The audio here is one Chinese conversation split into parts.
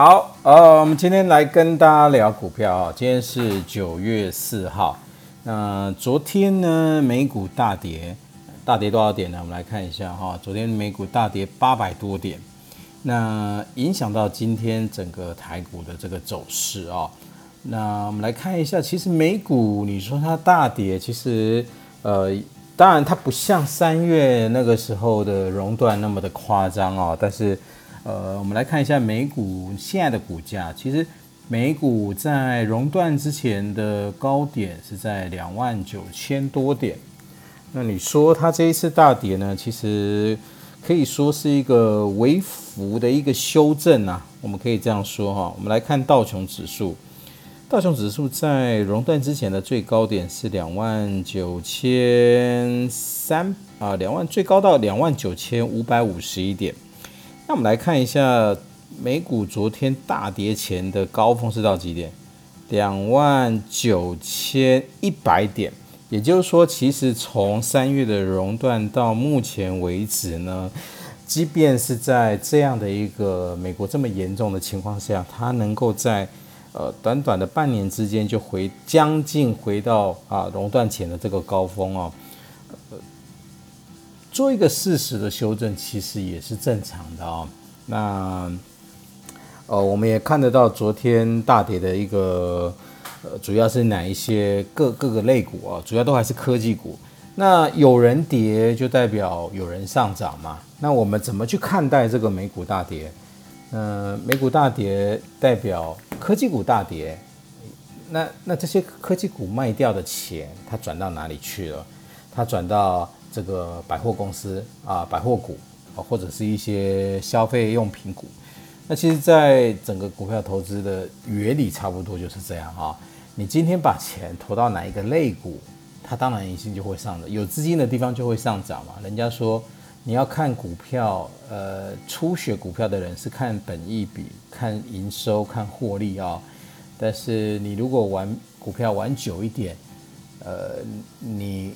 好，呃，我们今天来跟大家聊股票啊。今天是九月四号，那昨天呢，美股大跌，大跌多少点呢？我们来看一下哈。昨天美股大跌八百多点，那影响到今天整个台股的这个走势啊。那我们来看一下，其实美股你说它大跌，其实呃，当然它不像三月那个时候的熔断那么的夸张哦，但是。呃，我们来看一下美股现在的股价。其实美股在熔断之前的高点是在两万九千多点。那你说它这一次大跌呢？其实可以说是一个微幅的一个修正啊，我们可以这样说哈。我们来看道琼指数，道琼指数在熔断之前的最高点是两万九千三啊，两万最高到两万九千五百五十一点。那我们来看一下美股昨天大跌前的高峰是到几点？两万九千一百点。也就是说，其实从三月的熔断到目前为止呢，即便是在这样的一个美国这么严重的情况下，它能够在呃短短的半年之间就回将近回到啊熔断前的这个高峰哦。做一个事实的修正，其实也是正常的哦。那呃，我们也看得到昨天大跌的一个呃，主要是哪一些各各个类股啊？主要都还是科技股。那有人跌，就代表有人上涨嘛？那我们怎么去看待这个美股大跌？嗯，美股大跌代表科技股大跌。那那这些科技股卖掉的钱，它转到哪里去了？它转到？这个百货公司啊，百货股啊，或者是一些消费用品股，那其实，在整个股票投资的原理差不多就是这样啊。你今天把钱投到哪一个类股，它当然一定就会上的，有资金的地方就会上涨嘛。人家说你要看股票，呃，初学股票的人是看本益比、看营收、看获利啊。但是你如果玩股票玩久一点，呃，你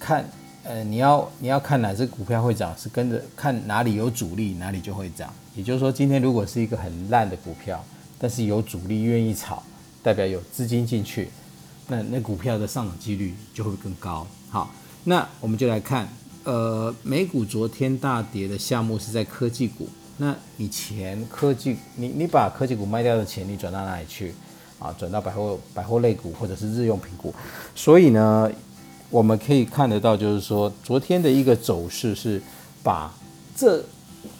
看。呃，你要你要看哪只股票会涨，是跟着看哪里有主力，哪里就会涨。也就是说，今天如果是一个很烂的股票，但是有主力愿意炒，代表有资金进去，那那股票的上涨几率就会更高。好，那我们就来看，呃，美股昨天大跌的项目是在科技股。那你钱科技，你你把科技股卖掉的钱，你转到哪里去？啊，转到百货百货类股或者是日用品股。所以呢？我们可以看得到，就是说，昨天的一个走势是把这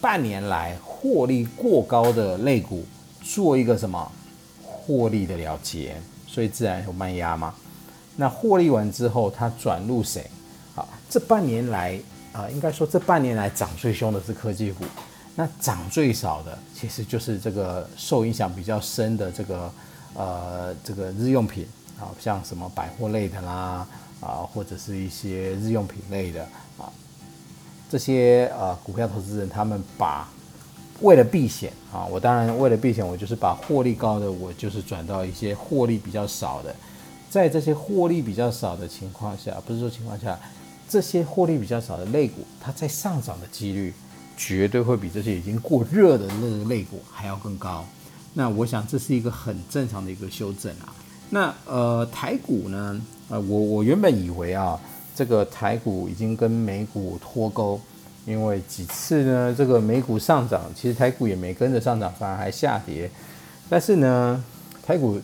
半年来获利过高的类股做一个什么获利的了结，所以自然有卖压嘛。那获利完之后，它转入谁？好，这半年来啊，应该说这半年来涨最凶的是科技股，那涨最少的其实就是这个受影响比较深的这个呃这个日用品，啊像什么百货类的啦。啊，或者是一些日用品类的啊，这些呃股票投资人，他们把为了避险啊，我当然为了避险，我就是把获利高的，我就是转到一些获利比较少的，在这些获利比较少的情况下，不是说情况下，这些获利比较少的类股，它在上涨的几率绝对会比这些已经过热的那个类股还要更高。那我想这是一个很正常的一个修正啊。那呃台股呢？呃，我我原本以为啊，这个台股已经跟美股脱钩，因为几次呢，这个美股上涨，其实台股也没跟着上涨，反而还下跌。但是呢，台股，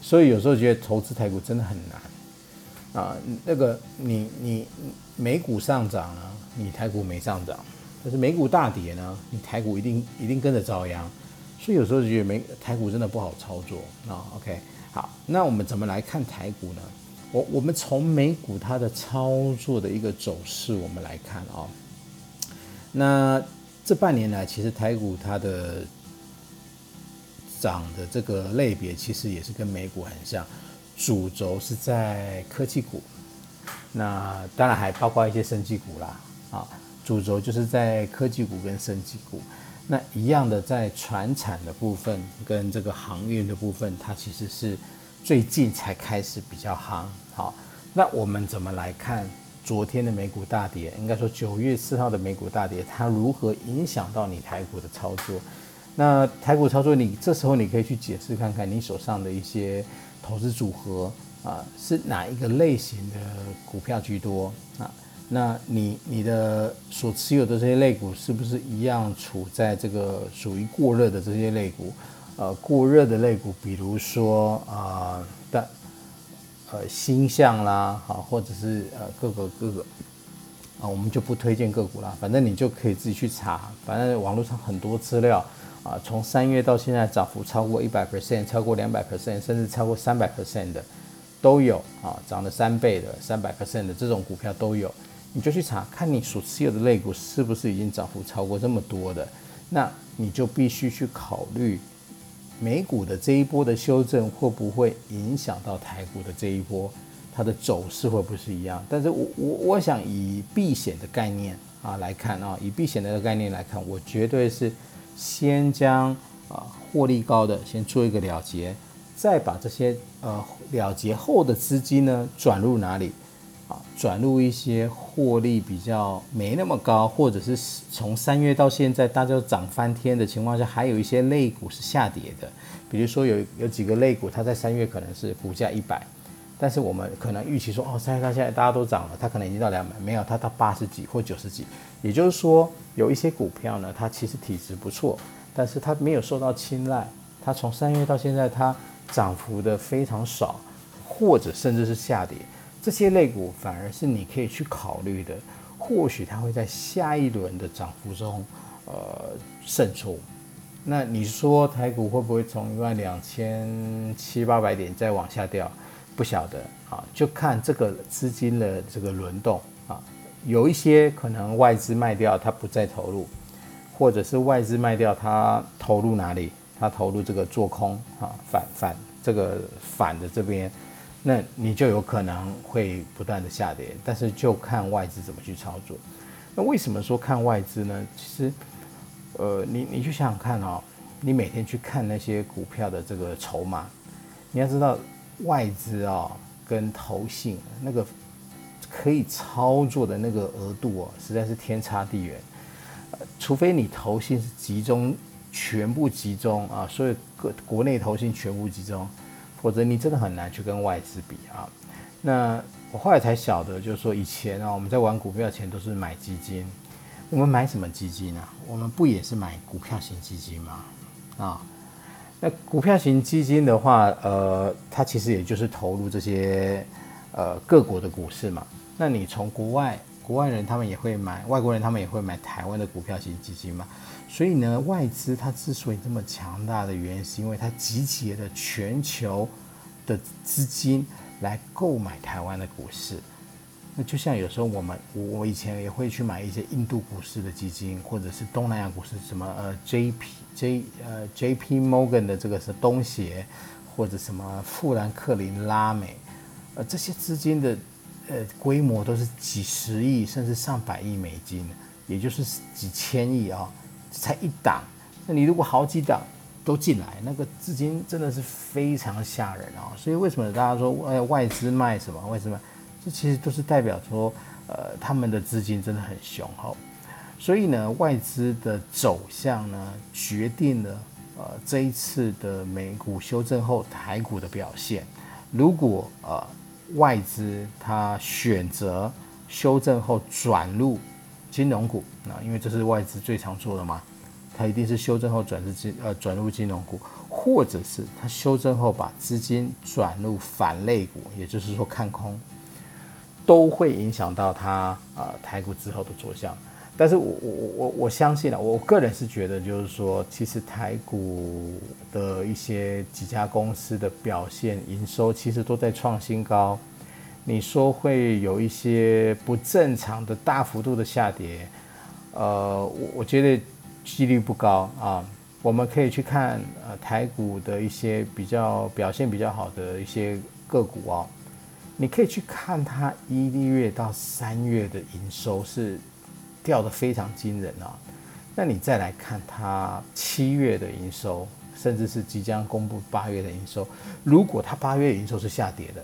所以有时候觉得投资台股真的很难啊。那个你你美股上涨了，你台股没上涨；但是美股大跌呢，你台股一定一定跟着遭殃。所以有时候觉得美台股真的不好操作啊。OK，好，那我们怎么来看台股呢？我我们从美股它的操作的一个走势，我们来看啊，那这半年来，其实台股它的涨的这个类别，其实也是跟美股很像，主轴是在科技股，那当然还包括一些生技股啦，啊，主轴就是在科技股跟生技股，那一样的在船产的部分跟这个航运的部分，它其实是。最近才开始比较夯，好，那我们怎么来看昨天的美股大跌？应该说九月四号的美股大跌，它如何影响到你台股的操作？那台股操作，你这时候你可以去解释看看，你手上的一些投资组合啊，是哪一个类型的股票居多啊？那你你的所持有的这些类股是不是一样处在这个属于过热的这些类股？呃，过热的类股，比如说啊的呃星象啦，好，或者是呃各个各个啊，我们就不推荐个股啦，反正你就可以自己去查，反正网络上很多资料。啊，从三月到现在涨幅超过一百 percent，超过两百 percent，甚至超过三百 percent 的都有啊，涨了三倍的、三百 percent 的这种股票都有。你就去查，看你所持有的类股是不是已经涨幅超过这么多的，那你就必须去考虑美股的这一波的修正会不会影响到台股的这一波，它的走势会不会是一样？但是我我我想以避险的概念啊来看啊，以避险的概念来看，我绝对是。先将啊获利高的先做一个了结，再把这些呃了结后的资金呢转入哪里？转入一些获利比较没那么高，或者是从三月到现在大家都涨翻天的情况下，还有一些类股是下跌的。比如说有有几个类股，它在三月可能是股价一百，但是我们可能预期说哦，三月到现在大家都涨了，它可能已经到两百，没有它到八十几或九十几，也就是说。有一些股票呢，它其实体质不错，但是它没有受到青睐。它从三月到现在，它涨幅的非常少，或者甚至是下跌。这些类股反而是你可以去考虑的，或许它会在下一轮的涨幅中，呃，胜出。那你说台股会不会从一万两千七八百点再往下掉？不晓得啊，就看这个资金的这个轮动啊。有一些可能外资卖掉，它不再投入，或者是外资卖掉，它投入哪里？它投入这个做空啊，反反这个反的这边，那你就有可能会不断的下跌。但是就看外资怎么去操作。那为什么说看外资呢？其实，呃，你你去想想看哦，你每天去看那些股票的这个筹码，你要知道外资啊跟投信那个。可以操作的那个额度哦，实在是天差地远。除非你投信是集中全部集中啊，所以各国内投信全部集中，否则你真的很难去跟外资比啊。那我后来才晓得，就是说以前啊，我们在玩股票前都是买基金。我们买什么基金呢？我们不也是买股票型基金吗？啊，那股票型基金的话，呃，它其实也就是投入这些呃各国的股市嘛。那你从国外，国外人他们也会买，外国人他们也会买台湾的股票型基金嘛？所以呢，外资它之所以这么强大的原因，是因为它集结了全球的资金来购买台湾的股市。那就像有时候我们，我我以前也会去买一些印度股市的基金，或者是东南亚股市，什么呃 J P J 呃 J P Morgan 的这个是东协，或者什么富兰克林拉美，呃这些资金的。呃，规模都是几十亿甚至上百亿美金，也就是几千亿啊，才一档。那你如果好几档都进来，那个资金真的是非常吓人啊。所以为什么大家说外外资卖什么？为什么？这其实都是代表说，呃，他们的资金真的很雄厚。所以呢，外资的走向呢，决定了呃这一次的美股修正后台股的表现。如果呃。外资它选择修正后转入金融股，那因为这是外资最常做的嘛，它一定是修正后转至金呃转入金融股，或者是它修正后把资金转入反类股，也就是说看空，都会影响到它啊台股之后的走向。但是我我我我相信啊，我个人是觉得，就是说，其实台股的一些几家公司的表现、营收，其实都在创新高。你说会有一些不正常的大幅度的下跌，呃，我我觉得几率不高啊。我们可以去看呃台股的一些比较表现比较好的一些个股哦，你可以去看它一月到三月的营收是。掉的非常惊人啊！那你再来看它七月的营收，甚至是即将公布八月的营收，如果它八月营收是下跌的，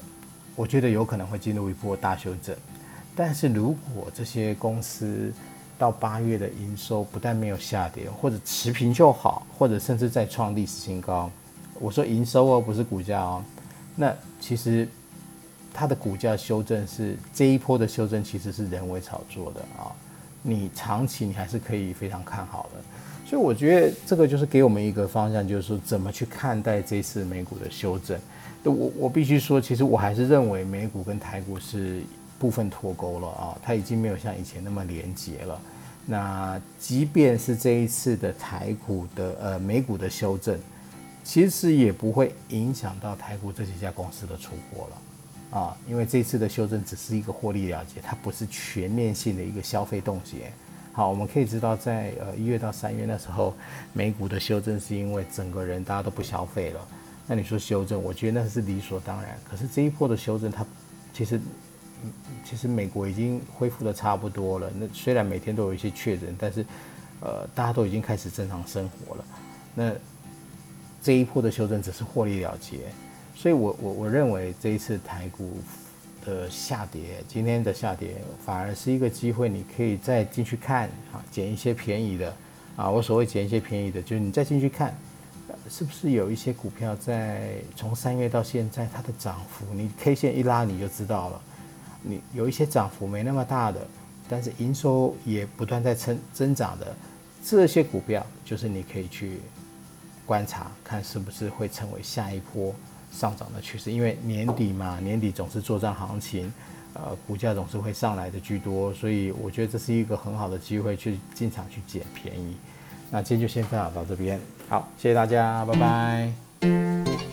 我觉得有可能会进入一波大修正。但是如果这些公司到八月的营收不但没有下跌，或者持平就好，或者甚至再创历史新高。我说营收哦，不是股价哦。那其实它的股价修正是这一波的修正，其实是人为炒作的啊。你长期你还是可以非常看好的。所以我觉得这个就是给我们一个方向，就是说怎么去看待这次美股的修正。我我必须说，其实我还是认为美股跟台股是部分脱钩了啊，它已经没有像以前那么连结了。那即便是这一次的台股的呃美股的修正，其实也不会影响到台股这几家公司的出货了啊，因为这次的修正只是一个获利了结，它不是全面性的一个消费冻结。好，我们可以知道，在呃一月到三月那时候，美股的修正是因为整个人大家都不消费了。那你说修正，我觉得那是理所当然。可是这一波的修正，它其实其实美国已经恢复的差不多了。那虽然每天都有一些确诊，但是呃大家都已经开始正常生活了。那这一波的修正只是获利了结，所以我我我认为这一次台股。的下跌，今天的下跌反而是一个机会，你可以再进去看啊，捡一些便宜的啊。我所谓捡一些便宜的，就是你再进去看，是不是有一些股票在从三月到现在它的涨幅，你 K 线一拉你就知道了。你有一些涨幅没那么大的，但是营收也不断在增增长的这些股票，就是你可以去观察，看是不是会成为下一波。上涨的趋势，因为年底嘛，年底总是做账行情，呃，股价总是会上来的居多，所以我觉得这是一个很好的机会去进场去捡便宜。那今天就先分享到这边，好，谢谢大家，拜拜。